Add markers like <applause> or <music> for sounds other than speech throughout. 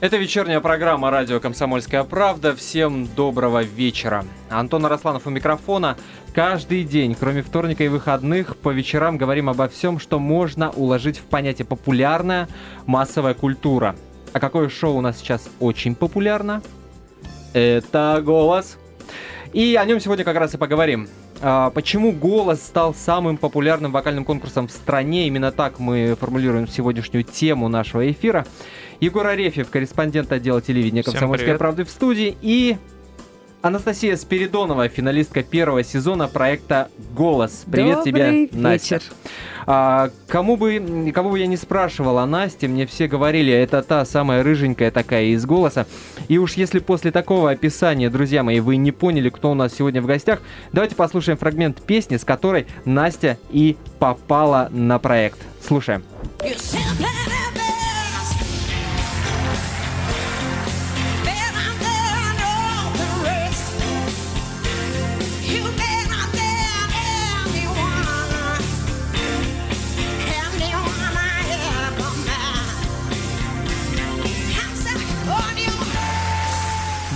Это вечерняя программа «Радио Комсомольская правда». Всем доброго вечера. Антон Арасланов у микрофона. Каждый день, кроме вторника и выходных, по вечерам говорим обо всем, что можно уложить в понятие «популярная массовая культура». А какое шоу у нас сейчас очень популярно? Это «Голос». И о нем сегодня как раз и поговорим. А, почему «Голос» стал самым популярным вокальным конкурсом в стране? Именно так мы формулируем сегодняшнюю тему нашего эфира. Егор Арефьев, корреспондент отдела телевидения «Комсомольской правды» в студии. И Анастасия Спиридонова, финалистка первого сезона проекта «Голос». Привет Добрый тебе, Настя. вечер. А, кому, бы, кого бы я не спрашивал о Насте, мне все говорили, это та самая рыженькая такая из «Голоса». И уж если после такого описания, друзья мои, вы не поняли, кто у нас сегодня в гостях, давайте послушаем фрагмент песни, с которой Настя и попала на проект. Слушаем. You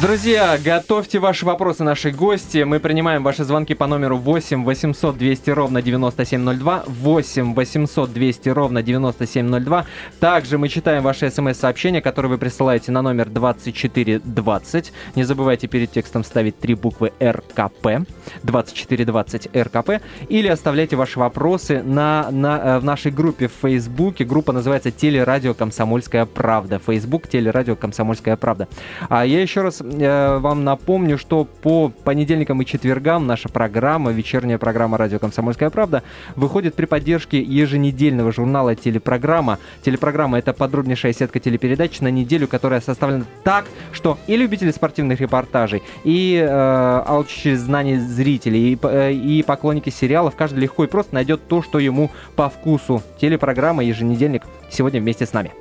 Друзья, готовьте ваши вопросы нашей гости. Мы принимаем ваши звонки по номеру 8 800 200 ровно 9702. 8 800 200 ровно 9702. Также мы читаем ваши смс-сообщения, которые вы присылаете на номер 2420. Не забывайте перед текстом ставить три буквы РКП. 2420 РКП. Или оставляйте ваши вопросы на, на, э, в нашей группе в Фейсбуке. Группа называется «Телерадио Комсомольская правда». Фейсбук «Телерадио Комсомольская правда». А я еще раз вам напомню, что по понедельникам и четвергам наша программа, вечерняя программа «Радио Комсомольская правда» выходит при поддержке еженедельного журнала «Телепрограмма». Телепрограмма — это подробнейшая сетка телепередач на неделю, которая составлена так, что и любители спортивных репортажей, и э, алчущие знаний зрителей, и, э, и поклонники сериалов, каждый легко и просто найдет то, что ему по вкусу. Телепрограмма «Еженедельник» сегодня вместе с нами.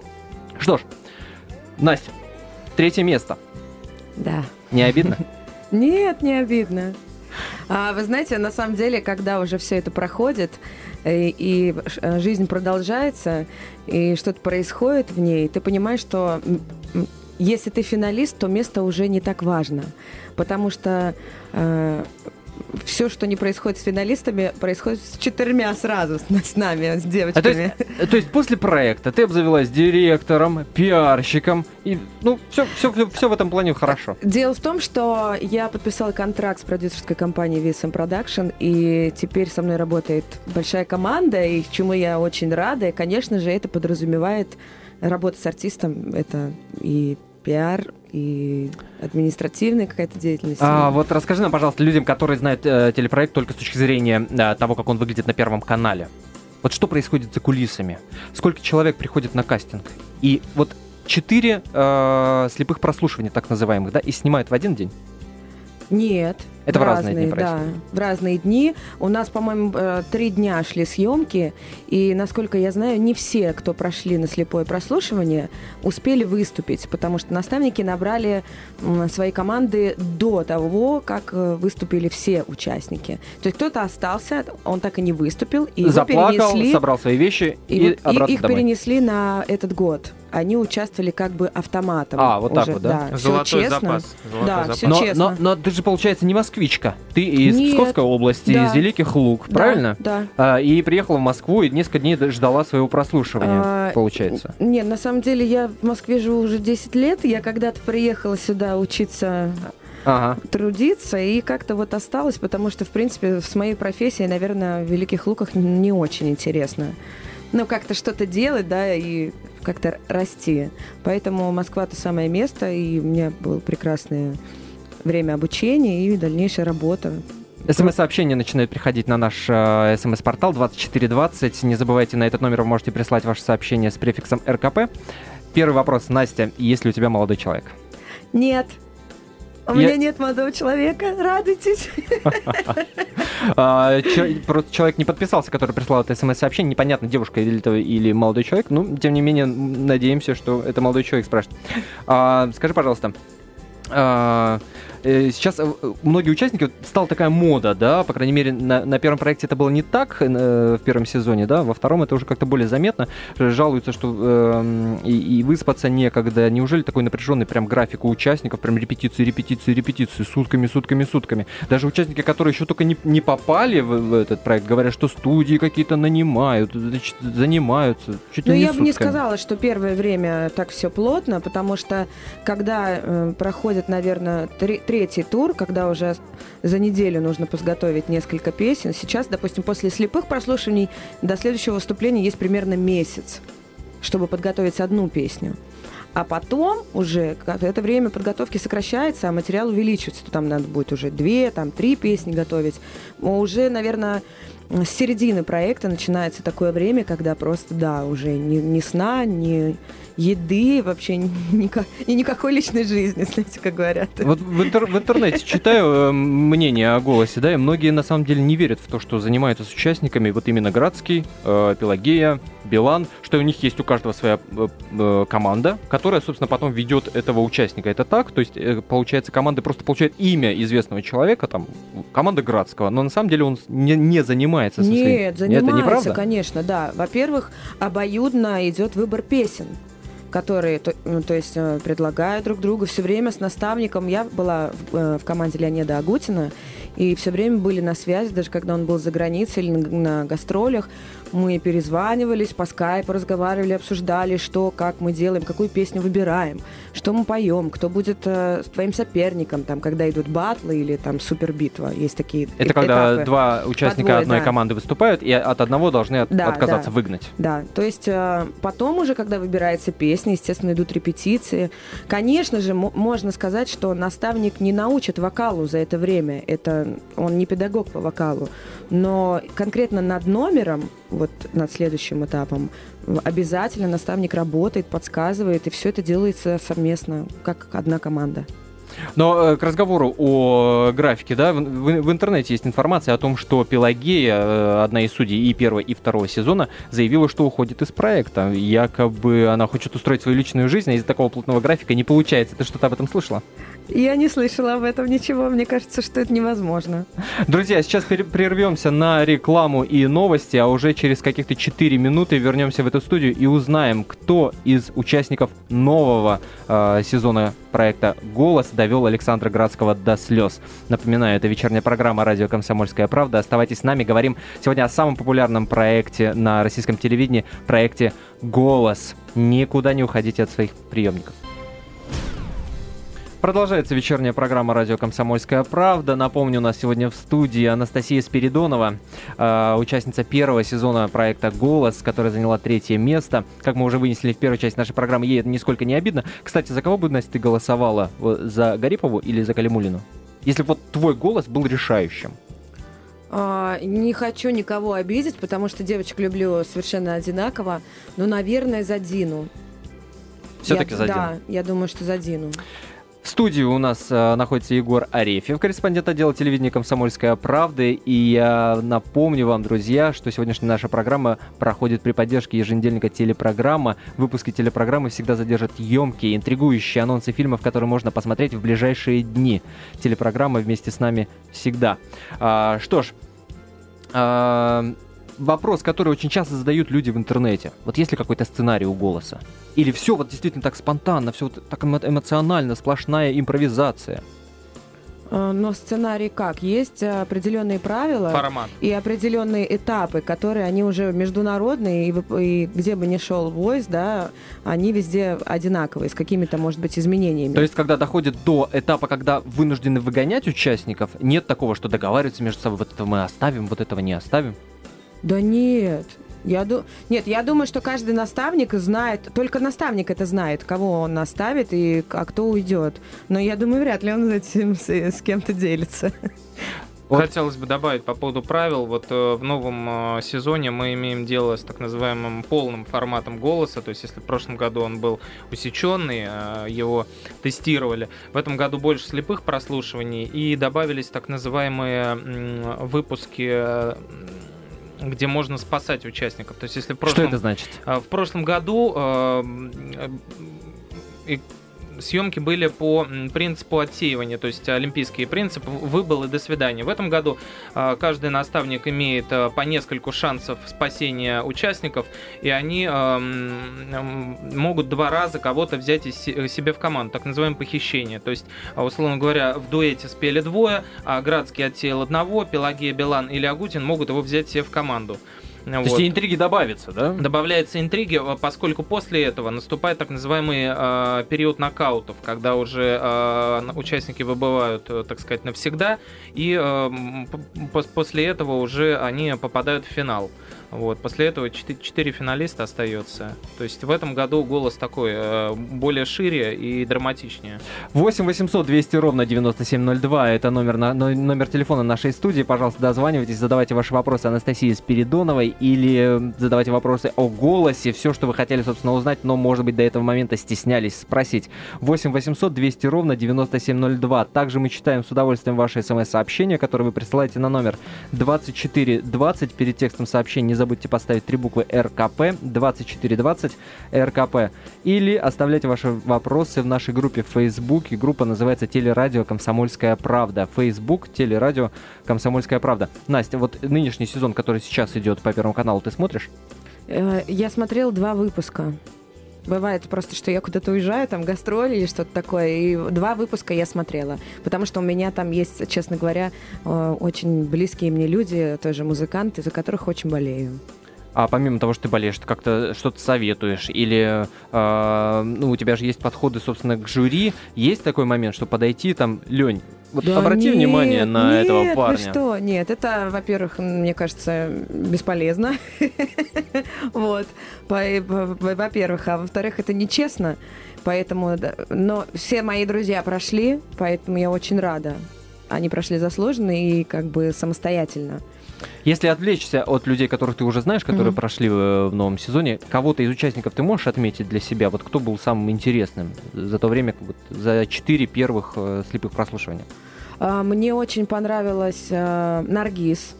Что ж, Настя, третье место. Да. Не обидно? <laughs> Нет, не обидно. А, вы знаете, на самом деле, когда уже все это проходит, э, и, э, жизнь продолжается, и что-то происходит в ней, ты понимаешь, что если ты финалист, то место уже не так важно. Потому что все, что не происходит с финалистами, происходит с четырьмя сразу, с, с нами, с А то, девочками. есть, э, то есть после проекта ты обзавелась директором, пиарщиком, и ну все, все, все, в этом плане хорошо. Дело в том, что я подписала контракт с продюсерской компанией VSM Production, и теперь со мной работает большая команда, и чему я очень рада. И, конечно же, это подразумевает работа с артистом. Это и пиар, и административная какая-то деятельность. А, вот расскажи нам, пожалуйста, людям, которые знают э, телепроект только с точки зрения э, того, как он выглядит на Первом канале. Вот что происходит за кулисами? Сколько человек приходит на кастинг? И вот четыре э, слепых прослушивания, так называемых, да, и снимают в один день? Нет. Это в разные дни Да, происходит? в разные дни. У нас, по-моему, э, три дня шли съемки, и, насколько я знаю, не все, кто прошли на слепое прослушивание, успели выступить, потому что наставники набрали свои команды до того, как э, выступили все участники. То есть кто-то остался, он так и не выступил, и его Заплакал, перенесли, собрал свои вещи и, и, и их домой. перенесли на этот год. Они участвовали как бы автоматом. А, вот так уже, вот, да? всё Золотой честно. запас. Золотой Да, запас. всё но, честно. но, но ты же, получается, не москвичка. Ты из Нет. Псковской области, Да. из Великих Луг, Да, правильно? Да. А, и приехала в Москву и несколько дней ждала своего прослушивания, А, получается. Нет, на самом деле я в Москве живу уже 10 лет. Я когда-то приехала сюда учиться Ага. трудиться и как-то вот осталась, потому что, в принципе, с моей профессией, наверное, в Великих Луках не очень интересно. Ну, как-то что-то делать, да, и как-то расти. Поэтому Москва то самое место, и у меня было прекрасное время обучения и дальнейшая работа. СМС-сообщения начинают приходить на наш э, СМС-портал 2420. Не забывайте, на этот номер вы можете прислать ваше сообщение с префиксом РКП. Первый вопрос, Настя, есть ли у тебя молодой человек? Нет. У Я- меня нет молодого человека, радуйтесь. <laughs> А, Просто человек не подписался, который прислал это смс-сообщение. Непонятно, девушка или, молодой человек. Ну, тем не менее, надеемся, что это молодой человек спрашивает. А, Скажи, пожалуйста, сейчас э, многие участники, вот стала такая мода, да, по крайней мере, на, на первом проекте это было не так э, в первом сезоне, да, во втором это уже как-то более заметно. Ж- Жалуются, что э, и, и выспаться некогда. Неужели такой напряженный прям график у участников, прям репетиции, репетиции, репетиции, сутками, сутками, сутками. Даже участники, которые еще только не, не попали в, в этот проект, говорят, что студии какие-то нанимают, значит, занимаются. Чуть Ну, ли не я бы не сказала, что первое время так все плотно, потому что когда э, проходит, наверное, тре- третий тур, когда уже за неделю нужно подготовить несколько песен, сейчас, допустим, после слепых прослушиваний до следующего выступления есть примерно месяц, чтобы подготовить одну песню. А потом уже это время подготовки сокращается, а материал увеличивается. То Там надо будет уже две, там три песни готовить. Уже, наверное, с середины проекта начинается такое время, когда просто, да, уже ни, ни сна, ни еды, вообще ника- и никакой личной жизни, <laughs> знаете, как говорят. Вот в, интер- в интернете читаю э, мнение о голосе, да, и многие на самом деле не верят в то, что занимаются с участниками вот именно Градский, э, Пелагея, Билан, что у них есть у каждого своя э, э, команда, которая, собственно, потом ведет этого участника. Это так? То есть, э, получается, команда просто получает имя известного человека, там, команда Градского, но на самом деле он не, не занимается со своим... Нет, занимается, Это неправда? конечно, да. Во-первых, обоюдно идет выбор песен которые, то, ну, то есть, э, предлагают друг другу все время с наставником. Я была в, э, в команде Леонида Агутина, и все время были на связи, даже когда он был за границей или на, на гастролях. Мы перезванивались, по скайпу разговаривали, обсуждали, что, как мы делаем, какую песню выбираем, что мы поем, кто будет э, с твоим соперником, там, когда идут батлы или там супербитва. Есть такие Это э- когда этапы. два участника двое, одной да. команды выступают, и от одного должны от- Да, отказаться, да. выгнать. Да, то есть э, потом уже, когда выбирается песня, естественно, идут репетиции. Конечно же, мо- можно сказать, что наставник не научит вокалу за это время. Это он не педагог по вокалу. Но конкретно над номером, вот над следующим этапом, обязательно наставник работает, подсказывает, и все это делается совместно, как одна команда. Но э, к разговору о графике, да, в, в- в интернете есть информация о том, что Пелагея, э, одна из судей и первого, и второго сезона, заявила, что уходит из проекта. Якобы она хочет устроить свою личную жизнь, а из-за такого плотного графика не получается. Ты что-то об этом слышала? Я не слышала об этом ничего, мне кажется, что это невозможно. Друзья, сейчас прервемся на рекламу и новости, а уже через каких-то 4 минуты вернемся в эту студию и узнаем, кто из участников нового э, сезона проекта «Голос» довел Александра Градского до слез. Напоминаю, это вечерняя программа «Радио Комсомольская правда». Оставайтесь с нами. Говорим сегодня о самом популярном проекте на российском телевидении, проекте «Голос». Никуда не уходите от своих приемников. Продолжается вечерняя программа «Радио Комсомольская правда». Напомню, у нас сегодня в студии Анастасия Спиридонова, э, участница первого сезона проекта «Голос», которая заняла третье место. Как мы уже вынесли в первой части нашей программы, ей это нисколько не обидно. Кстати, за кого бы, Настя, ты голосовала? За Гарипову или за Калимулину? Если бы вот твой голос был решающим. А, Не хочу никого обидеть, потому что девочек люблю совершенно одинаково. Но, наверное, за Дину. Все-таки за Дину. Да, я думаю, что за Дину. В студии у нас э, находится Егор Арефьев, корреспондент отдела телевидения «Комсомольская правда». И я напомню вам, друзья, что сегодняшняя наша программа проходит при поддержке еженедельника телепрограмма. Выпуски телепрограммы всегда содержат емкие, интригующие анонсы фильмов, которые можно посмотреть в ближайшие дни. Телепрограмма вместе с нами всегда. А, что ж, а, вопрос, который очень часто задают люди в интернете. Вот есть ли какой-то сценарий у голоса? Или все вот действительно так спонтанно, все вот так эмо- эмоционально, сплошная импровизация? А, Но сценарий как? Есть определенные правила Формат. и определенные этапы, которые они уже международные, и, и где бы ни шел войс, да, они везде одинаковые, с какими-то, может быть, изменениями. То есть, когда доходит до этапа, когда вынуждены выгонять участников, нет такого, что договариваются между собой, вот это мы оставим, вот этого не оставим. Да нет. Я ду... Нет, я думаю, что каждый наставник знает, только наставник это знает, кого он наставит и а кто уйдет. Но я думаю, вряд ли он этим с, с кем-то делится. Вот. Хотелось бы добавить по поводу правил. Вот э, в новом э, сезоне мы имеем дело с так называемым полным форматом голоса. То есть, если в прошлом году он был усеченный, э, его тестировали. В этом году больше слепых прослушиваний и добавились так называемые выпуски, э, где можно спасать участников. То есть, если в прошлом Что это значит? А, В прошлом году э, и съемки были по принципу отсеивания, то есть олимпийский принцип выбыл и до свидания. В этом году а, каждый наставник имеет а, по нескольку шансов спасения участников, и они а, могут два раза кого-то взять се- себе в команду, так называемое похищение. То есть, условно говоря, в дуэте спели двое, а Градский отсеял одного, Пелагея Билан или Агутин могут его взять себе в команду. То есть и интриги добавятся, да? Добавляется интриги, э, поскольку после этого наступает так называемый э, период нокаутов, когда уже э, участники выбывают, э, так сказать, навсегда, и э, после этого уже они попадают в финал. Вот. После этого четы- четыре финалиста остается. То есть в этом году голос такой э, более шире и драматичнее. 8 800 200 ровно 9702. Это номер, на, но- номер телефона нашей студии. Пожалуйста, дозванивайтесь, задавайте ваши вопросы Анастасии Спиридоновой или задавайте вопросы о голосе. Все, что вы хотели, собственно, узнать, но, может быть, до этого момента стеснялись спросить. 8 800 200 ровно 9702. Также мы читаем с удовольствием ваши смс-сообщения, которые вы присылаете на номер 2420. Перед текстом сообщения не забудьте поставить три буквы РКП 2420 РКП. Или оставляйте ваши вопросы в нашей группе в Фейсбуке. Группа называется «Телерадио Комсомольская правда». Фейсбук «Телерадио Комсомольская правда». Настя, вот нынешний сезон, который сейчас идет по Первому каналу, ты смотришь? Э, Я смотрела два выпуска. Бывает просто, что я куда-то уезжаю, там гастроли или что-то такое, и два выпуска я смотрела. Потому что у меня там есть, честно говоря, э, очень близкие мне люди, тоже музыканты, за которых очень болею. А помимо того, что ты болеешь, ты как-то что-то советуешь? Или э, ну, у тебя же есть подходы, собственно, к жюри. Есть такой момент, что подойти там, Лень, вот Да обрати нет, внимание на нет, этого парня. что? Нет, это, во-первых, мне кажется, бесполезно. <laughs> Вот. Во-первых, а во-вторых, это нечестно. Поэтому, но все мои друзья прошли, поэтому я очень рада. Они прошли заслуженно и как бы самостоятельно. Если отвлечься от людей, которых ты уже знаешь, которые Мгм. прошли э, в новом сезоне, кого-то из участников ты можешь отметить для себя? Вот кто был самым интересным за то время, вот, за четыре первых э, слепых прослушивания? А, Мне очень понравилась э, Наргиз.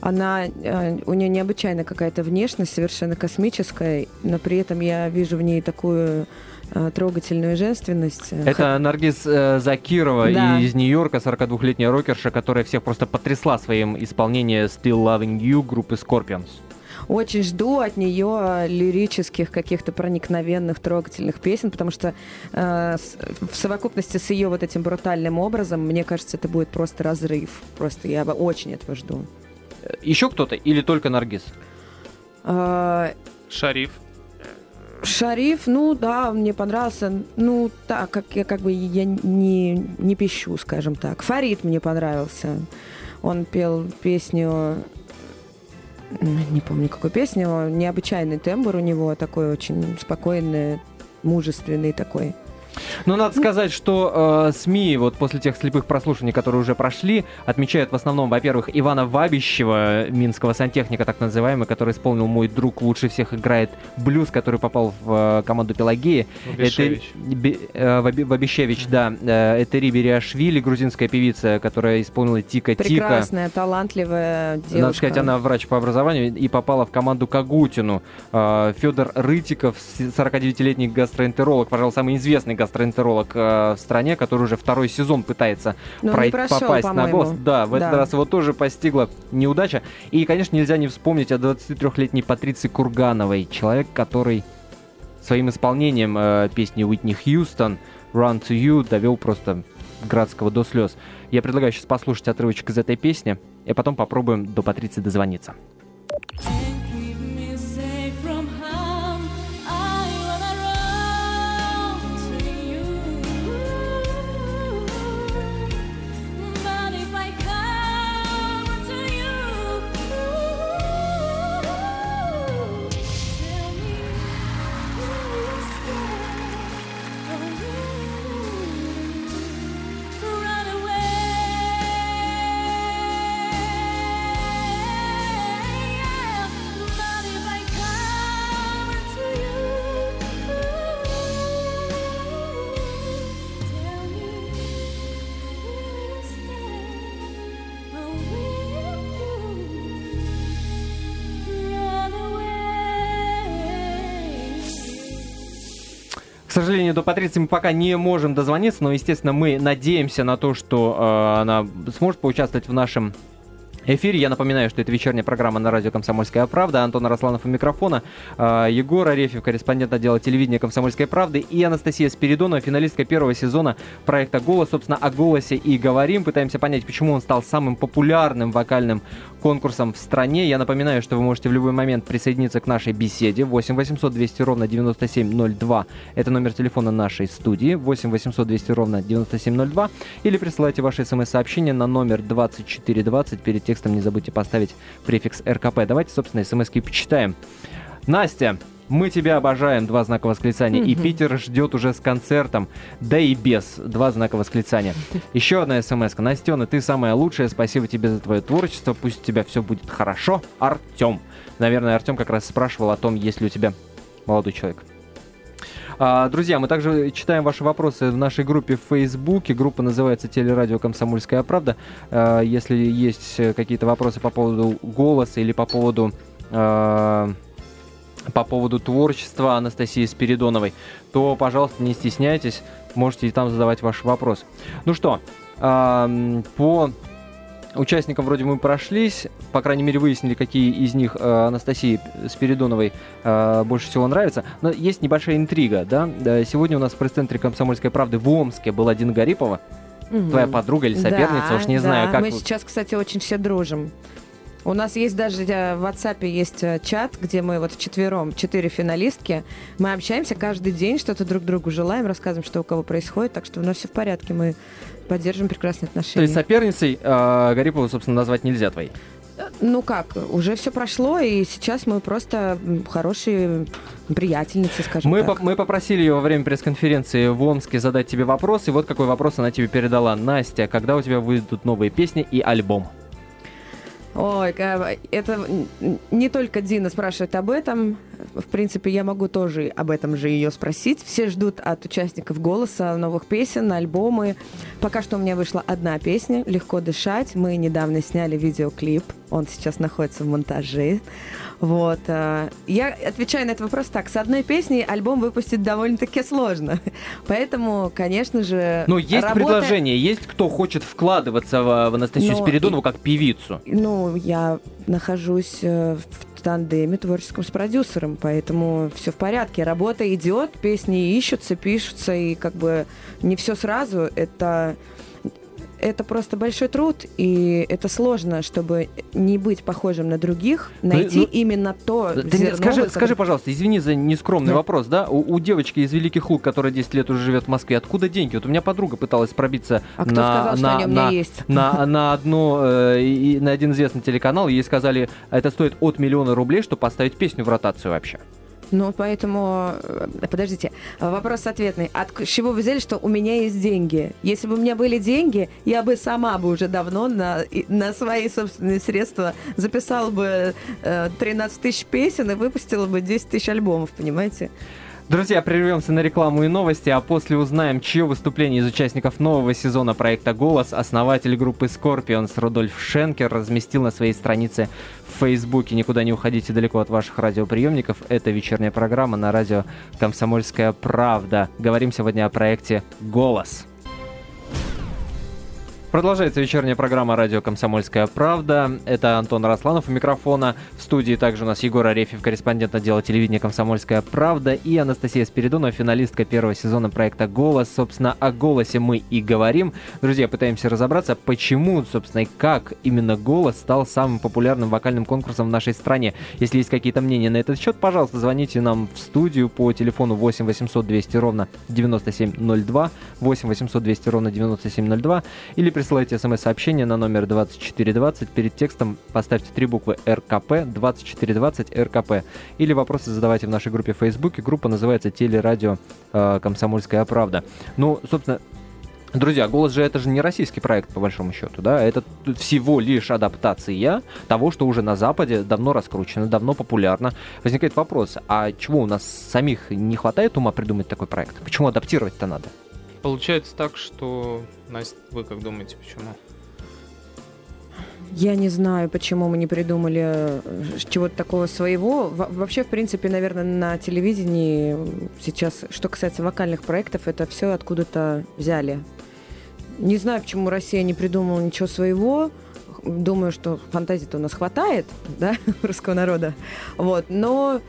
Она, э, у нее необычайно какая-то внешность, совершенно космическая, но при этом я вижу в ней такую трогательную женственность. Э, Это Наргиз э, Закирова Да. из Нью-Йорка, 42-летняя рокерша, которая всех просто потрясла своим исполнением Still Loving You группы Scorpions. Очень жду от нее лирических каких-то проникновенных, трогательных песен, потому что э, с- в совокупности с ее вот этим брутальным образом, мне кажется, это будет просто разрыв. Просто я очень этого жду. Э, Еще кто-то или только Наргиз? Э, Шариф. Шариф, ну да, мне понравился. Ну, так, как я как бы я не, не пищу, скажем так. Фарид мне понравился. Он пел песню. м, Не помню, какую песню. Необычайный тембр у него, такой очень спокойный, мужественный такой. Ну, надо сказать, что э, СМИ вот после тех слепых прослушиваний, которые уже прошли, отмечают в основном, во-первых, Ивана Вабищева, минского сантехника так называемый, который исполнил «Мой друг лучше всех играет блюз», который попал в э, команду Пелагеи. Бешевич. Это Бе- э, Ваби- Вабищевич, да. Э, Это Риби Риашвили, грузинская певица, которая исполнила «Тика-тика». Прекрасная, талантливая девушка. Надо сказать, она врач по образованию и попала в команду Кагутину. Федор Рытиков, с- 49-летний гастроэнтеролог, пожалуй, самый известный гастроэнтеролог э, в стране, который уже второй сезон пытается Но не прой- прошел, попасть на по-моему. голос. Да, в этот Да. раз его тоже постигла неудача. И, конечно, нельзя не вспомнить о 23-летней Патриции Кургановой. Человек, который своим исполнением э, песни Уитни Хьюстон «Run to You» довел просто Градского до слез. Я предлагаю сейчас послушать отрывочек из этой песни, и потом попробуем до Патриции дозвониться. Патриции мы пока не можем дозвониться, но, естественно, мы надеемся на то, что э, она сможет поучаствовать в нашем эфире. Я напоминаю, что это вечерняя программа на радио «Комсомольская правда». Антон Арасланов у микрофона, э, Егор Арефьев, корреспондент отдела телевидения «Комсомольской правды» и Анастасия Спиридонова, финалистка первого сезона проекта «Голос». Собственно, о «Голосе» и говорим. Пытаемся понять, почему он стал самым популярным вокальным конкурсом в стране. Я напоминаю, что вы можете в любой момент присоединиться к нашей беседе. 8 800 200 ровно 9702. Это номер телефона нашей студии. 8 800 200 ровно 9702. Или присылайте ваши смс-сообщения на номер 2420. Перед текстом не забудьте поставить префикс РКП. Давайте, собственно, смс-ки почитаем. Настя, мы тебя обожаем, два знака восклицания. И. Питер ждет уже с концертом, да и без, два знака восклицания. Еще одна смс. Настена, ты самая лучшая, спасибо тебе за твое творчество, пусть у тебя все будет хорошо. Артем. Наверное, Артем как раз спрашивал о том, есть ли у тебя молодой человек. А, друзья, мы также читаем ваши вопросы в нашей группе в Фейсбуке. Группа называется «Телерадио Комсомольская правда». А, если есть э, какие-то вопросы по поводу голоса или по поводу а, по поводу творчества Анастасии Спиридоновой, то, пожалуйста, не стесняйтесь, можете и там задавать ваши вопросы. Ну что, по участникам вроде мы прошлись, по крайней мере выяснили, какие из них э, Анастасии Спиридоновой э, больше всего нравятся. Но есть небольшая интрига, да? Сегодня у нас в пресс-центре «Комсомольской правды» в Омске была Дина Гарипова, твоя подруга или соперница, Да, уж не да. знаю, как... Мы сейчас, кстати, очень все дружим. У нас есть даже э, в WhatsApp есть э, чат, где мы вот вчетвером, четыре финалистки, мы общаемся каждый день, что-то друг другу желаем, рассказываем, что у кого происходит, так что у нас все в порядке, мы поддерживаем прекрасные То отношения. есть соперницей э, Гарипову, собственно, назвать нельзя твоей. Ну как, уже все прошло, и сейчас мы просто хорошие приятельницы, скажем Мы, так. по- мы попросили ее во время пресс-конференции в Омске задать тебе вопрос, и вот какой вопрос она тебе передала. Настя, когда у тебя выйдут новые песни и альбом? Ой, это не только Дина спрашивает об этом. В принципе, я могу тоже об этом же ее спросить. Все ждут от участников голоса новых песен, альбомы. Пока что у меня вышла одна песня «Легко дышать». Мы недавно сняли видеоклип. Он сейчас находится в монтаже. Вот. а, Я отвечаю на этот вопрос так. С одной песней альбом выпустить довольно-таки сложно. <laughs> Поэтому, конечно же, Ну, есть работа- предложение, есть кто хочет вкладываться в, в Анастасию Но Спиридонову как певицу. Ну, я нахожусь э, в тандеме творческом с продюсером, поэтому все в порядке. Работа идет, песни ищутся, пишутся, и как бы не все сразу. Это это просто большой труд, и это сложно, чтобы не быть похожим на других, найти ну, именно то. Мне зерно, скажи, вот, скажи, пожалуйста, извини за нескромный Да. вопрос, да? У, у девочки из Великих Луг, которая 10 лет уже живет в Москве, откуда деньги? Вот у меня подруга пыталась пробиться А кто на, что на, на, одно, э, и- на один известный телеканал, и ей сказали, это стоит от миллиона рублей, чтобы поставить песню в ротацию вообще. Ну, поэтому, э, подождите, вопрос ответный. От чего вы взяли, что у меня есть деньги? Если бы у меня были деньги, я бы сама бы уже давно на, на свои собственные средства записала бы э, 13 тысяч песен и выпустила бы 10 тысяч альбомов, понимаете? Друзья, прервемся на рекламу и новости, а после узнаем, чье выступление из участников нового сезона проекта «Голос» основатель группы Scorpions Рудольф Шенкер разместил на своей странице в Фейсбуке. Никуда не уходите далеко от ваших радиоприемников. Это вечерняя программа на радио «Комсомольская правда». Говорим сегодня о проекте «Голос». Продолжается вечерняя программа «Радио Комсомольская правда». Это Антон Росланов у микрофона. В студии также у нас Егор Арефьев, корреспондент отдела телевидения «Комсомольская правда» и Анастасия Спиридонова, финалистка первого сезона проекта «Голос». Собственно, о «Голосе» мы и говорим. Друзья, пытаемся разобраться, почему, собственно, и как именно «Голос» стал самым популярным вокальным конкурсом в нашей стране. Если есть какие-то мнения на этот счет, пожалуйста, звоните нам в студию по телефону 8 800 200 ровно 9702, 8 800 200 ровно 9702, или смс-сообщение на номер 2420. Перед текстом поставьте три буквы РКП, 2420 РКП. Или вопросы задавайте в нашей группе в Фейсбуке. Группа называется «Телерадио э, Комсомольская правда». Ну, собственно, Друзья, «Голос» же это же не российский проект, по большому счету, да? Это всего лишь адаптация того, что уже на Западе давно раскручено, давно популярно. Возникает вопрос, а чего у нас самих не хватает ума придумать такой проект? Почему адаптировать-то надо? Получается так, что... Настя, вы как думаете, почему? Я не знаю, почему мы не придумали э, чего-то такого своего. Во- вообще, в принципе, наверное, на телевидении сейчас, что касается вокальных проектов, это все откуда-то взяли. Не знаю, почему Россия не придумала ничего своего. Думаю, что фантазии-то у нас хватает, да, <laughs> русского народа. Вот, но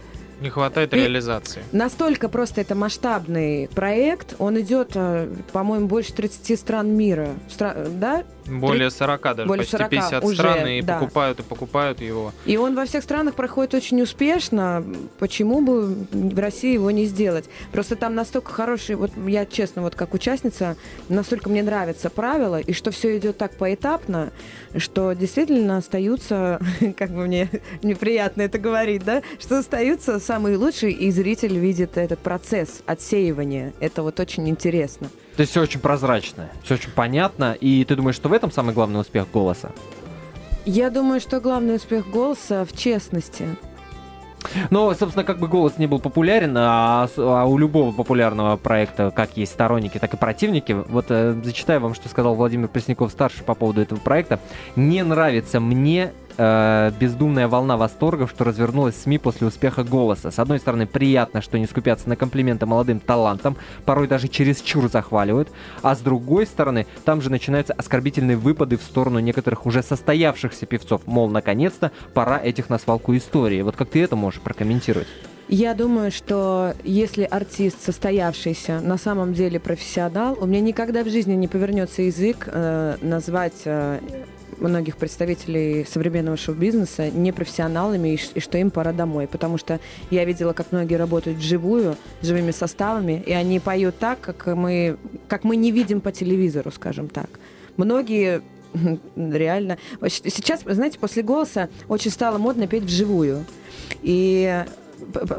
Не хватает И- реализации. Настолько просто это масштабный проект. Он идет, э, по-моему, больше 30 стран мира. Стра- да? Более 40 даже, Более почти 40 50 уже, стран, и да. покупают, и покупают его. И он во всех странах проходит очень успешно. Почему бы в России его не сделать? Просто там настолько хороший, вот я честно, вот как участница, настолько мне нравятся правила, и что все идет так поэтапно, что действительно остаются, <laughs> как бы мне неприятно это говорить, да, что остаются самые лучшие, и зритель видит этот процесс отсеивания. Это вот очень интересно. То есть все очень прозрачно, все очень понятно. И ты думаешь, что в этом самый главный успех голоса? Я думаю, что главный успех голоса в честности. Но, собственно, как бы голос не был популярен, а, а у любого популярного проекта, как есть сторонники, так и противники. Вот э, зачитаю вам, что сказал Владимир Пресняков-старший по поводу этого проекта. Не нравится мне э, бездумная волна восторгов, что развернулась в СМИ после успеха «Голоса». С одной стороны, приятно, что не скупятся на комплименты молодым талантам, порой даже чересчур захваливают, а с другой стороны, там же начинаются оскорбительные выпады в сторону некоторых уже состоявшихся певцов, мол, наконец-то пора этих на свалку истории. Вот как ты это можешь прокомментировать? Я думаю, что если артист состоявшийся, на самом деле профессионал, у меня никогда в жизни не повернется язык э, назвать э, многих представителей современного шоу-бизнеса непрофессионалами и, и что им пора домой. Потому что я видела, как многие работают вживую, живыми составами, и они поют так, как мы, как мы не видим по телевизору, скажем так. Многие <laughs> реально... Сейчас, знаете, после голоса очень стало модно петь вживую. И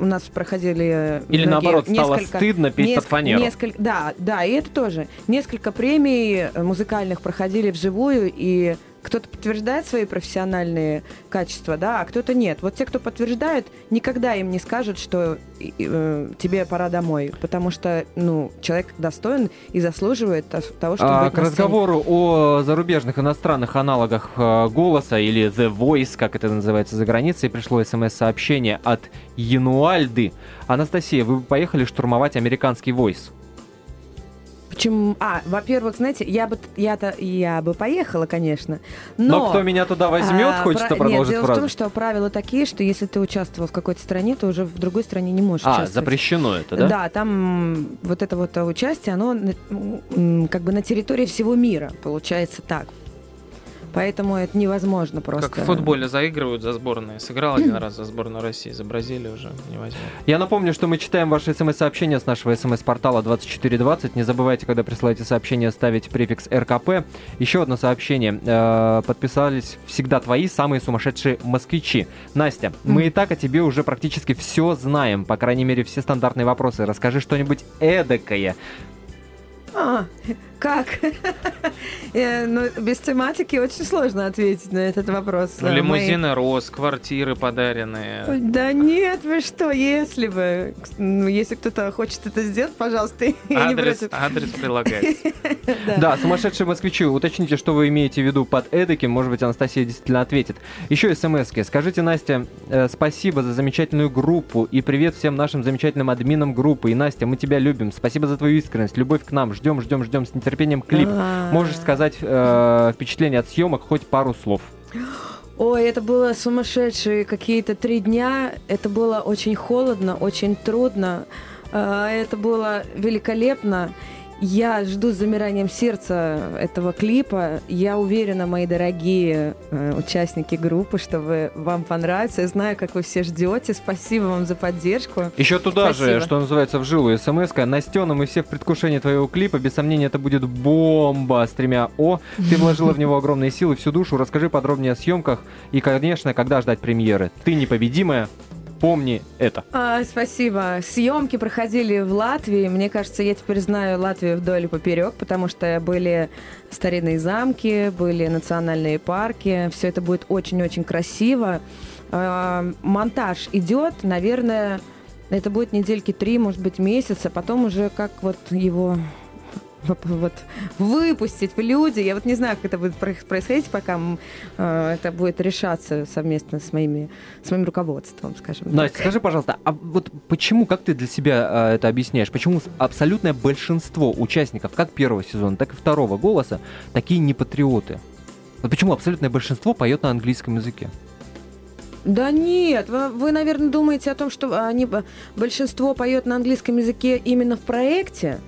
у нас проходили Или многие- наоборот, стало несколько- стыдно петь под неск- фанеру? несколько- да, да, и это тоже. Несколько премий музыкальных проходили вживую, и кто-то подтверждает свои профессиональные качества, да, а кто-то нет. Вот те, кто подтверждает, никогда им не скажут, что э, тебе пора домой, потому что, ну, человек достоин и заслуживает то- того, чтобы А, быть к разговору о зарубежных иностранных аналогах э, голоса или The Voice, как это называется за границей, пришло смс-сообщение от Януальды. Анастасия, вы поехали штурмовать американский Voice? Почему? А, во-первых, знаете, я бы, я-то, я бы поехала, конечно, но... Но, кто меня туда возьмет, А, хочется про- продолжить Нет, дело фразу. в том, что правила такие, что если ты участвовал в какой-то стране, то уже в другой стране не можешь А, участвовать. запрещено это, да? Да, там вот это вот э, участие, оно как бы на территории всего мира, получается так. Поэтому это невозможно просто. Как в футболе заигрывают за сборные. Сыграл один раз за сборную России, за Бразилию уже не возьмут. Я напомню, что мы читаем ваши смс-сообщения с нашего смс-портала 2420. Не забывайте, когда присылаете сообщение, ставить префикс РКП. Еще одно сообщение. Э, Подписались всегда твои самые сумасшедшие москвичи. Настя, мы и так о тебе уже практически все знаем. По крайней мере, все стандартные вопросы. Расскажи что-нибудь эдакое. А, как? Э, Ну, без тематики очень сложно ответить на этот вопрос. Э, Лимузины рос, квартиры подаренные. Да нет, вы что, если бы... ну, Если кто-то хочет это сделать, пожалуйста, <laughs> я не Адрес, против. адрес прилагается. <laughs> Да, сумасшедшие москвичи, уточните, что вы имеете в виду под эдаким. Может быть, Анастасия действительно ответит. Еще смс -ки. Скажите, Настя, э, спасибо за замечательную группу и привет всем нашим замечательным админам группы. И, Настя, мы тебя любим. Спасибо за твою искренность, любовь к нам. Ждем, ждем, ждем с нетерпением клип. А. Можешь сказать э, впечатление от съемок хоть пару слов. Ой, это было сумасшедшие какие-то три дня. Это было очень холодно, очень трудно. А, Это было великолепно. Я жду с замиранием сердца этого клипа. Я уверена, мои дорогие э, участники группы, что вы, вам понравится. Я знаю, как вы все ждете. Спасибо вам за поддержку. Еще туда же, Спасибо. что называется, в жилу смс -ка. Настена, мы все в предвкушении твоего клипа. Без сомнения, это будет бомба с тремя О. Ты вложила в него огромные силы, всю душу. Расскажи подробнее о съемках. И, конечно, когда ждать премьеры. Ты непобедимая. Помни это. А, спасибо. Съемки проходили в Латвии. Мне кажется, я теперь знаю Латвию вдоль и поперек, потому что были старинные замки, были национальные парки. Все это будет очень-очень красиво. А, монтаж идет, наверное, это будет недельки три, может быть, месяца. Потом уже как вот его <laughs> вот выпустить в люди. Я вот не знаю, как это будет про- происходить, пока э, это будет решаться совместно с, моими, с моим руководством, скажем так. Настя, скажи, пожалуйста, а вот почему, как ты для себя а, это объясняешь, почему абсолютное большинство участников как первого сезона, так и второго голоса такие не патриоты? Вот почему абсолютное большинство поет на английском языке? Да нет, вы, вы, наверное, думаете о том, что они, большинство поет на английском языке именно в проекте.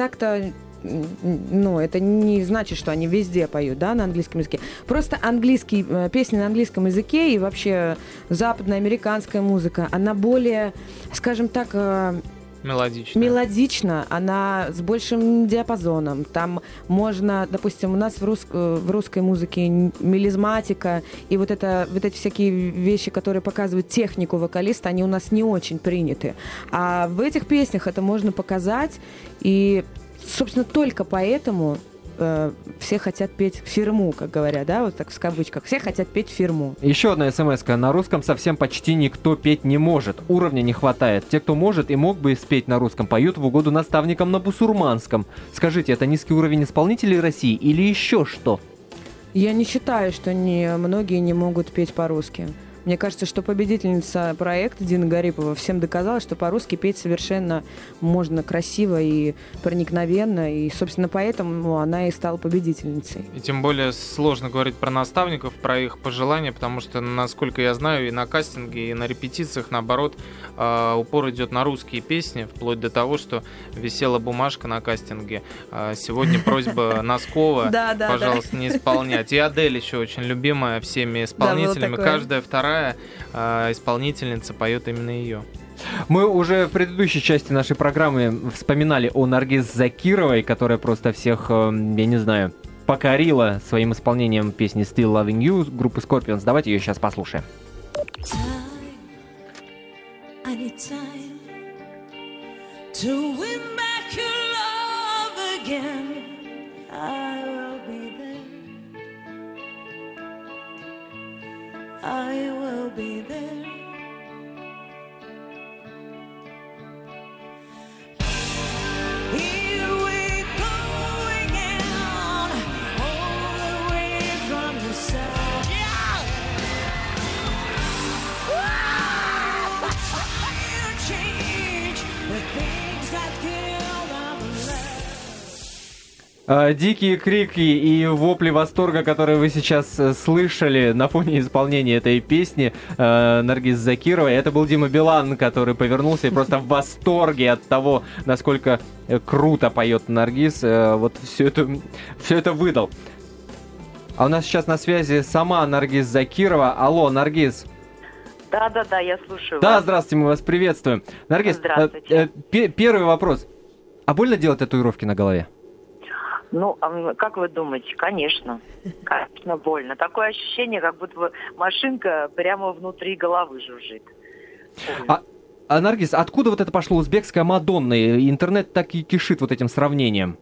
Так-то, ну, это не значит, что они везде поют, да, на английском языке. Просто английский, э, песни на английском языке и вообще западная американская музыка, она более, скажем так, Мелодично. мелодична, она с большим диапазоном. Там можно, допустим, у нас в, рус- э, в русской музыке мелизматика и вот, это, вот эти всякие вещи, которые показывают технику вокалиста, они у нас не очень приняты. А в этих песнях это можно показать, и, собственно, только поэтому э, все хотят петь фирму, как говорят, да, вот так в кавычках. Все хотят петь фирму. Еще одна смс -ка. На русском совсем почти никто петь не может. Уровня не хватает. Те, кто может и мог бы спеть на русском, поют в угоду наставникам на бусурманском. Скажите, это низкий уровень исполнителей России или еще что? Я не считаю, что не, многие не могут петь по-русски. Мне кажется, что победительница проекта Дина Гарипова всем доказала, что по-русски петь совершенно можно красиво и проникновенно. И, собственно, поэтому она и стала победительницей. И тем более сложно говорить про наставников, про их пожелания, потому что, насколько я знаю, и на кастинге, и на репетициях, наоборот, э, упор идет на русские песни, вплоть до того, что висела бумажка на кастинге. Э, Сегодня <laughs> просьба Носкова, пожалуйста, не исполнять. И Адель еще очень любимая всеми исполнителями. Каждая вторая э, исполнительница поет именно ее. Мы уже в предыдущей части нашей программы вспоминали о Наргиз Закировой, которая просто всех, э, я не знаю, покорила своим исполнением песни Still Loving You группы Scorpions. Давайте ее сейчас послушаем. Time I will be there. Дикие крики и вопли восторга, которые вы сейчас э, слышали на фоне исполнения этой песни э, Наргиз Закировой, это был Дима Билан, который повернулся и просто в восторге от того, насколько э, круто поет Наргиз, э, вот все это, все это выдал. А у нас сейчас на связи сама Наргиз Закирова. Алло, Наргиз. Да, да, да, я слушаю Да, вас. здравствуйте, мы вас приветствуем. Наргиз, э, Здравствуйте. э, пе- первый вопрос. А больно делать татуировки на голове? Ну, а как вы думаете? Конечно. Конечно, больно. Такое ощущение, как будто бы машинка прямо внутри головы жужжит. А, а, Наргиз, откуда вот это пошло узбекская Мадонна? Интернет так и кишит вот этим сравнением.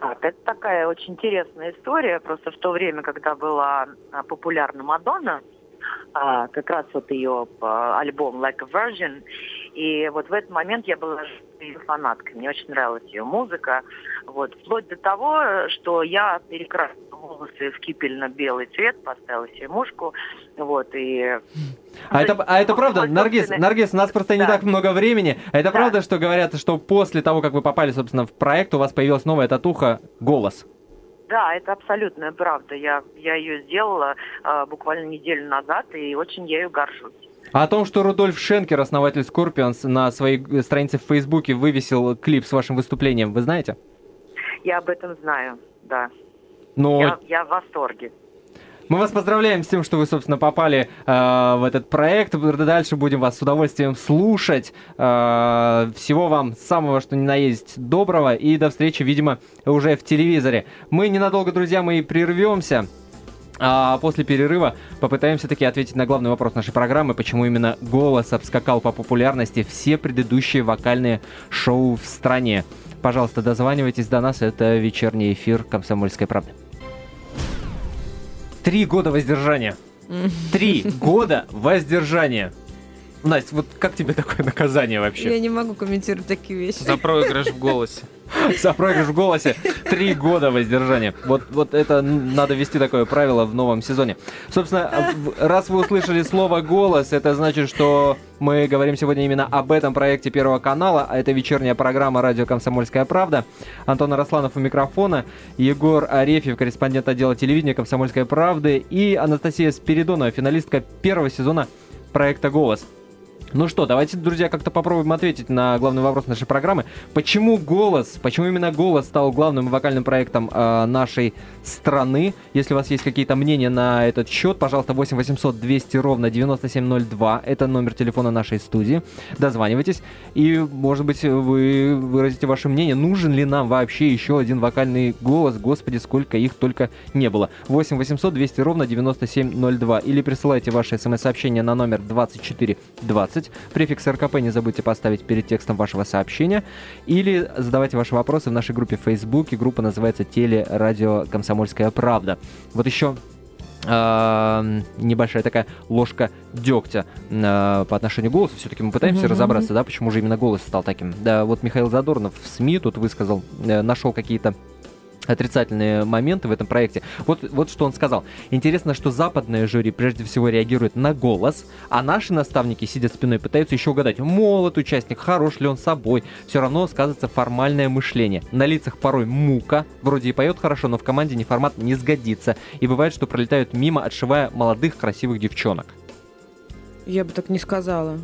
Так, это такая очень интересная история. Просто в то время, когда была а, популярна Мадонна, а, как раз вот ее альбом Like a Virgin, и вот в этот момент я была ее фанаткой. Мне очень нравилась ее музыка. Вот, вплоть до того, что я перекрасила волосы в кипельно-белый цвет, поставила себе мушку, вот, и... А это, а это правда, Наргиз, Наргиз, у нас просто не да. так много времени. А это Да. правда, что говорят, что после того, как вы попали, собственно, в проект, у вас появилась новая татуха «Голос». Да, это абсолютная правда. Я, я ее сделала а, буквально неделю назад, и очень ею горжусь. О том, что Рудольф Шенкер, основатель Scorpions, на своей э, странице в Фейсбуке вывесил клип с вашим выступлением, вы знаете? Я об этом знаю, да. Ну, Я, я в восторге. Мы вас поздравляем с тем, что вы, собственно, попали э, в этот проект. Дальше будем вас с удовольствием слушать. Э, всего вам самого, что ни на есть доброго. И до встречи, видимо, уже в телевизоре. Мы ненадолго, друзья мои, прервемся. А после перерыва попытаемся таки ответить на главный вопрос нашей программы, почему именно голос обскакал по популярности все предыдущие вокальные шоу в стране. Пожалуйста, дозванивайтесь до нас, это вечерний эфир «Комсомольской правды». Три года воздержания. Три года воздержания. Настя, вот как тебе такое наказание вообще? Я не могу комментировать такие вещи. За проигрыш в голосе. <laughs> За проигрыш в голосе три года воздержания. Вот, вот это надо ввести такое правило в новом сезоне. Собственно, а, раз вы услышали слово «голос», это значит, что мы говорим сегодня именно об этом проекте Первого канала, а это вечерняя программа «Радио Комсомольская правда». Антон Арасланов у микрофона, Егор Арефьев, корреспондент отдела телевидения «Комсомольской правды» и Анастасия Спиридонова, финалистка первого сезона проекта «Голос». Ну что, давайте, друзья, как-то попробуем ответить на главный вопрос нашей программы. Почему голос, почему именно голос стал главным вокальным проектом э, нашей страны? Если у вас есть какие-то мнения на этот счет, пожалуйста, 8 800 200 ровно 9702. Это номер телефона нашей студии. Дозванивайтесь. И, может быть, вы выразите ваше мнение, нужен ли нам вообще еще один вокальный голос. Господи, сколько их только не было. 8 800 200 ровно 9702. Или присылайте ваши смс-сообщения на номер 2420. Префикс РКП не забудьте поставить перед текстом вашего сообщения. Или задавайте ваши вопросы в нашей группе в Фейсбуке. Группа называется «Телерадио Комсомольская правда». Вот еще а, небольшая такая ложка дегтя а, по отношению к голосу. Все-таки мы пытаемся Мгм. разобраться, да, почему же именно голос стал таким. Да, вот Михаил Задорнов в СМИ тут высказал, э, нашел какие-то отрицательные моменты в этом проекте. Вот, вот что он сказал. Интересно, что западное жюри прежде всего реагирует на голос, а наши наставники сидят спиной и пытаются еще угадать, молод участник, хорош ли он собой. Все равно сказывается формальное мышление. На лицах порой мука, вроде и поет хорошо, но в команде неформат не сгодится. И бывает, что пролетают мимо, отшивая молодых красивых девчонок. Я бы так не сказала.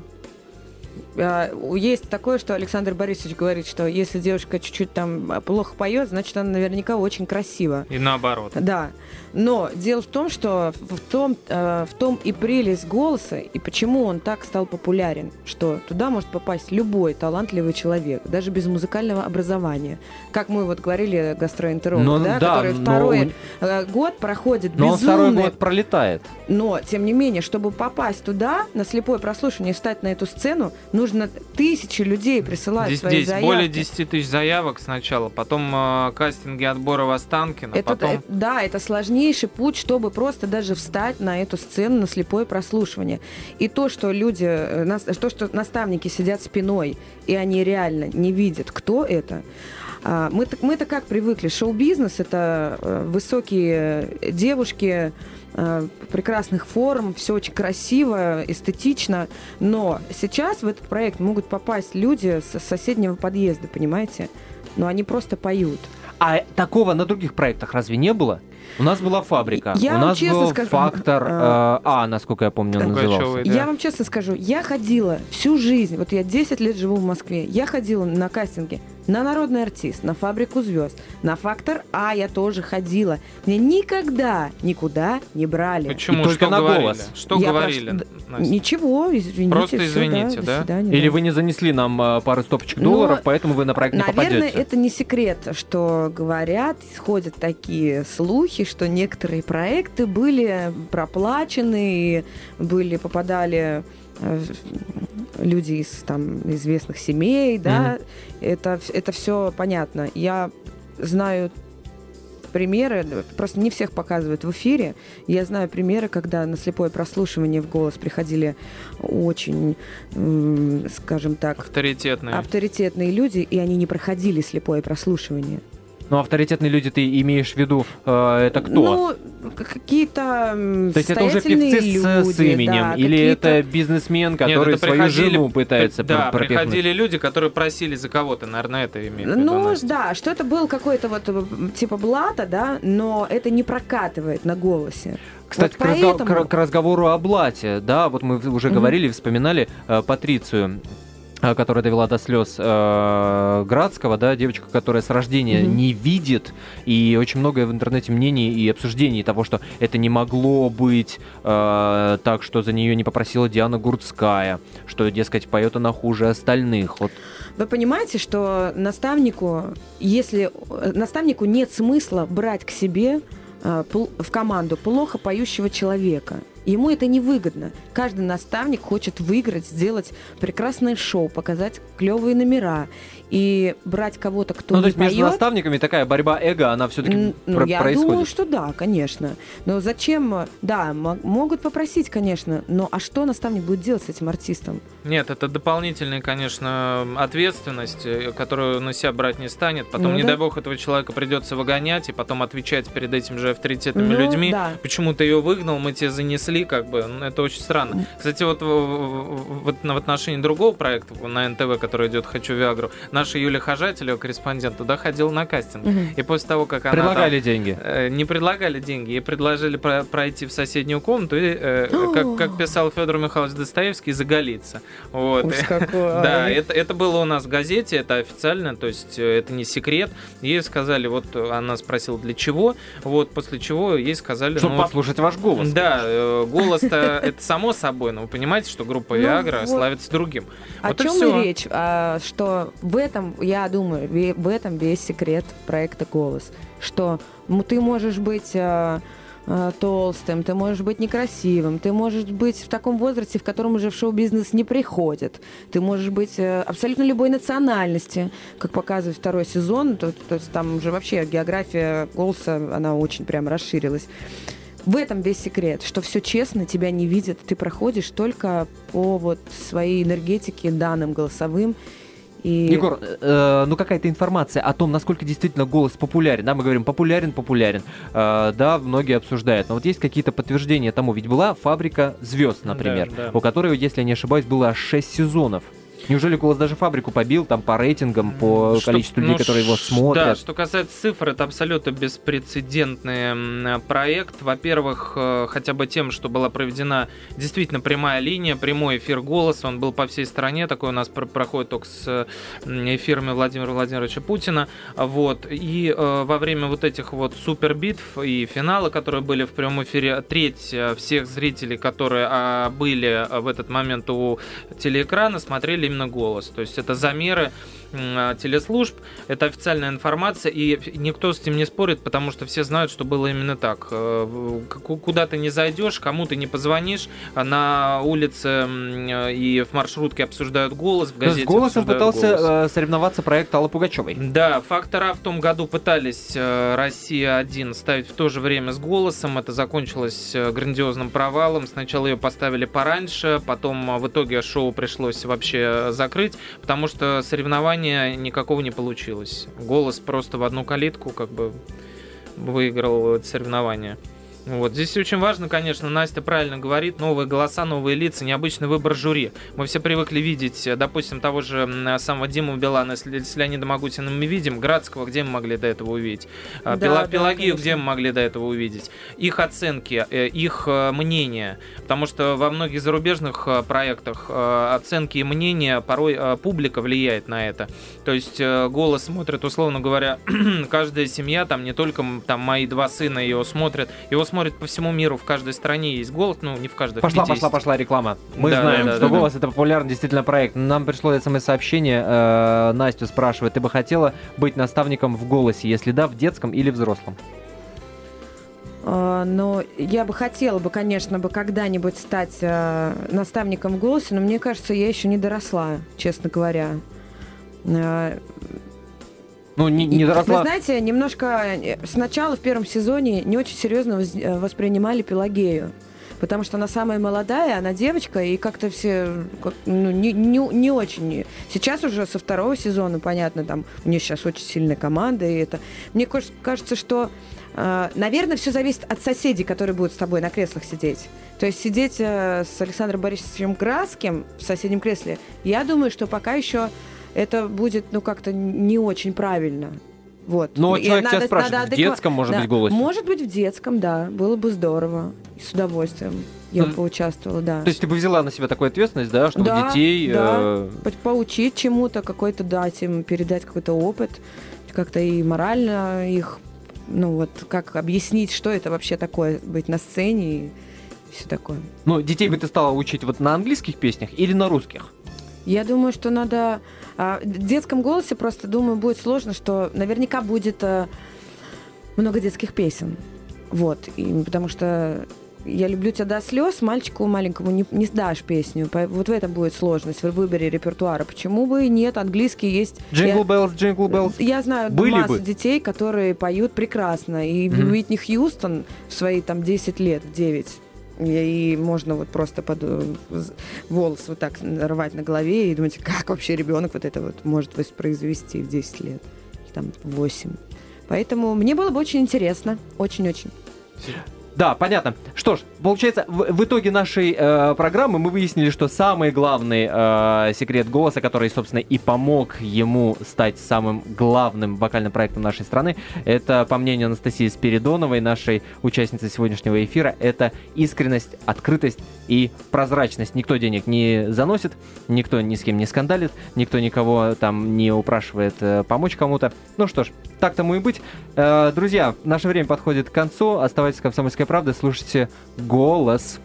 А, Есть такое, что Александр Борисович говорит, что если девушка чуть-чуть там плохо поет, значит, она наверняка очень красива. И наоборот. Да, но дело в том, что в том, э, в том и прелесть голоса, и почему он так стал популярен, что туда может попасть любой талантливый человек, даже без музыкального образования. Как мы вот говорили, гастроэнтеролог, Ну, да, да, который но второй у- э, год проходит Но он второй безумный год пролетает. но, тем не менее, чтобы попасть туда, на слепое прослушивание, встать на эту сцену, нужно тысячи людей присылать Здесь, свои здесь заявки. более 10 тысяч заявок сначала, потом э, кастинги отбора в Останкино, Это, потом... э, да, это сложнейший путь, чтобы просто даже встать на эту сцену на слепое прослушивание. И то, что люди, э, нас- то, что наставники сидят спиной, и они реально не видят, кто это. а, Мы, так- мы-то как привыкли? Шоу-бизнес это э, высокие девушки прекрасных форм, все очень красиво, эстетично, но сейчас в этот проект могут попасть люди с соседнего подъезда, понимаете? Но они просто поют. А такого на других проектах разве не было? У нас была фабрика, Я у нас был скажу, фактор э, э, А, насколько я помню, он назывался. да. Я вам честно скажу, я ходила всю жизнь, вот я 10 лет живу в Москве, я ходила на кастинги на «Народный артист», на «Фабрику звезд», на «Фактор А» я тоже ходила. Меня никогда никуда не брали. Почему? И только Что на говорили? голос. Что Я говорили, Настя? Ничего, извините. Просто извините, до да? свидания, Или да. вы не занесли нам э, пары стопочек Но, долларов, поэтому вы на проект не Наверное, попадете. это не секрет, что говорят, исходят такие слухи, что некоторые проекты были проплачены, были, попадали э, люди из там известных семей, да, это, это все понятно. Я знаю примеры, просто не всех показывают в эфире. Я знаю примеры, когда на слепое прослушивание в голос приходили очень, скажем так, Авторитетные. авторитетные люди, и они не проходили слепое прослушивание. Ну, авторитетные люди ты имеешь в виду, э, это кто? Ну, какие-то То есть это уже певцы с, с люди, именем? да, или это бизнесмен, Нет, который это свою жену пытается Да, пр- пропихнуть? приходили люди, которые просили за кого-то, наверное, это имеет виду Ну, Настя. да, что это был какой-то вот э, типа блата, да, но это не прокатывает на голосе. Кстати, Вот к, разго- поэтому- к- к разговору о блате, да, вот мы уже Мгм. говорили, вспоминали э, Патрицию, э, которая довела до слез э, Градского, да, девочка, которая с рождения Мгм. не видит, и очень многое в интернете мнений и обсуждений того, что это не могло быть э, так, что за нее не попросила Диана Гурцкая, что, дескать, поет она хуже остальных. Вот Вы понимаете, что наставнику, если э, наставнику нет смысла брать к себе э, в команду плохо поющего человека. Ему это невыгодно. Каждый наставник хочет выиграть, сделать прекрасное шоу, показать клевые номера. И брать кого-то, кто Ну, то есть между поет, наставниками такая борьба эго, она все-таки ну, я происходит. думаю, что да, конечно. Но зачем? Да, мо- могут попросить, конечно. Но а что наставник будет делать с этим артистом? Нет, это дополнительная, конечно, ответственность, э, которую на себя брать не станет. Потом, Ну не да. дай бог, этого человека придется выгонять и потом отвечать перед этими же авторитетными Ну, людьми. да. Почему ты ее выгнал, мы тебе занесли, как бы, ну, это очень странно. Кстати, вот вот в отношении другого проекта на НТВ, который идет «Хочу Виагру», наша Юля Хожателева, корреспондент, туда ходила на кастинг. Мгм. И после того, как она Предлагали там, деньги. э, не предлагали деньги, ей предложили про- пройти в соседнюю комнату и, э, <gasps> как, как писал Федор Михайлович Достоевский, заголиться. Вот. Какой. <laughs> Да, это, это было у нас в газете, это официально, то есть э, это не секрет. Ей сказали, вот она спросила, для чего, вот после чего ей сказали, Чтобы ну, послушать ваш голос. да, голос-то это само собой, но вы понимаете, что группа Ну Viagra вот. славится другим. О Вот чем и речь? А, что в этом, я думаю, в этом весь секрет проекта «Голос». Что ты можешь быть а, а, толстым, ты можешь быть некрасивым, ты можешь быть в таком возрасте, в котором уже в шоу-бизнес не приходит. Ты можешь быть э, абсолютно любой национальности, как показывает второй сезон. То, то есть там уже вообще география голоса, она очень прям расширилась. В этом весь секрет, что все честно, тебя не видят, ты проходишь только по вот своей энергетике, данным голосовым. И... Егор, э, ну какая-то информация о том, насколько действительно голос популярен. Да, мы говорим популярен, популярен. Э, да, многие обсуждают. Но вот есть какие-то подтверждения тому. Ведь была фабрика звезд, например, Да, да. у которой, если я не ошибаюсь, было аж 6 сезонов. Неужели голос даже фабрику побил там по рейтингам, по Что- количеству людей, ну, которые его смотрят? Да, что касается цифр, это абсолютно беспрецедентный проект. Во-первых, э, хотя бы тем, что была проведена действительно прямая линия, прямой эфир голоса. Он был по всей стране. Такой у нас пр- проходит только с эфирами Владимира Владимировича Путина. Вот. И э, во время вот этих вот супер битв и финала, которые были в прямом эфире, треть э, всех зрителей, которые а, были э, в этот момент у телеэкрана, смотрели именно голос. То есть это замеры телеслужб, это официальная информация, и никто с этим не спорит, потому что все знают, что было именно так. Э, Куда ты не зайдешь, кому ты не позвонишь, а на улице э, и в маршрутке обсуждают голос, в есть газете с голосом пытался голос. э, соревноваться проект Аллы Пугачевой. Да, фактор А в том году пытались Россия-1 ставить в то же время с голосом. Это закончилось грандиозным провалом. Сначала ее поставили пораньше, потом в итоге шоу пришлось вообще закрыть, потому что соревнования никакого не получилось. Голос просто в одну калитку как бы выиграл соревнование. Вот. Здесь очень важно, конечно, Настя правильно говорит, новые голоса, новые лица, необычный выбор жюри. Мы все привыкли видеть, э, допустим, того же м, самого Диму Билана с, с Леонидом Агутиным мы видим, Градского, где мы могли до этого увидеть, А, Да, Пела- да, конечно. где мы могли до этого увидеть, их оценки, э, их э, мнения, потому что во многих зарубежных э, проектах э, оценки и мнения порой э, публика влияет на это. То есть э, голос смотрит, условно говоря, <clears throat> каждая семья, там не только там мои два сына его смотрят, его смотрят по всему миру, в каждой стране есть голос, ну не в каждой, Пошла, 50. пошла, пошла реклама. Мы Да, знаем, да, да, что да, голос это популярный действительно проект. Нам пришло смс-сообщение. э, Настю спрашивает, ты бы хотела быть наставником в голосе? Если да, в детском или взрослом? А, Но я бы хотела бы, конечно, бы когда-нибудь стать а, наставником в голосе, но мне кажется, я еще не доросла, честно говоря. Ну, не, не доросла. Вы знаете, немножко э, сначала в первом сезоне не очень серьезно э, воспринимали Пелагею. Потому что она самая молодая, она девочка, и как-то все как, ну, не, не, не очень. Сейчас уже со второго сезона, понятно, там у нее сейчас очень сильная команда, и это. Мне каж- кажется, что, э, наверное, все зависит от соседей, которые будут с тобой на креслах сидеть. То есть сидеть э, с Александром Борисовичем Градским в соседнем кресле, я думаю, что пока еще это будет, ну, как-то не очень правильно. Вот. Но И человек тебя спрашивает, надо в адеква- детском, может да. быть, голосе? Может быть, в детском, да. Было бы здорово. И с удовольствием я бы поучаствовала, да. То есть ты бы взяла на себя такую ответственность, да, чтобы Да, детей... да. э, По- Поучить чему-то, какой-то дать им, передать какой-то опыт, как-то и морально их, ну вот, как объяснить, что это вообще такое, быть на сцене и все такое. Ну, детей бы ты стала учить вот на английских песнях или на русских? Я думаю, что надо... а, В детском голосе просто, думаю, будет сложно, что наверняка будет а, много детских песен. Вот. И, потому что я люблю тебя до слез, мальчику маленькому не, не сдашь песню. Вот в этом будет сложность в выборе репертуара. Почему бы и нет? Английский есть. Jingle Bells, Jingle Bells. Я знаю Были массу бы. детей, которые поют прекрасно. И Мгм. Уитни Хьюстон в свои там 10 лет, 9. И, можно вот просто под э, волос вот так рвать на голове и думать, как вообще ребенок вот это вот может воспроизвести в 10 лет, там 8. Поэтому мне было бы очень интересно, очень-очень. Да, понятно. Что ж, получается, в, в итоге нашей э, программы мы выяснили, что самый главный э, секрет голоса, который, собственно, и помог ему стать самым главным вокальным проектом нашей страны, это, по мнению Анастасии Спиридоновой, нашей участницы сегодняшнего эфира, это искренность, открытость и прозрачность. Никто денег не заносит, никто ни с кем не скандалит, никто никого там не упрашивает э, помочь кому-то. Ну что ж, так тому и быть. Э, друзья, наше время подходит к концу. Оставайтесь с «Комсомольской правдой», слушайте «Голос».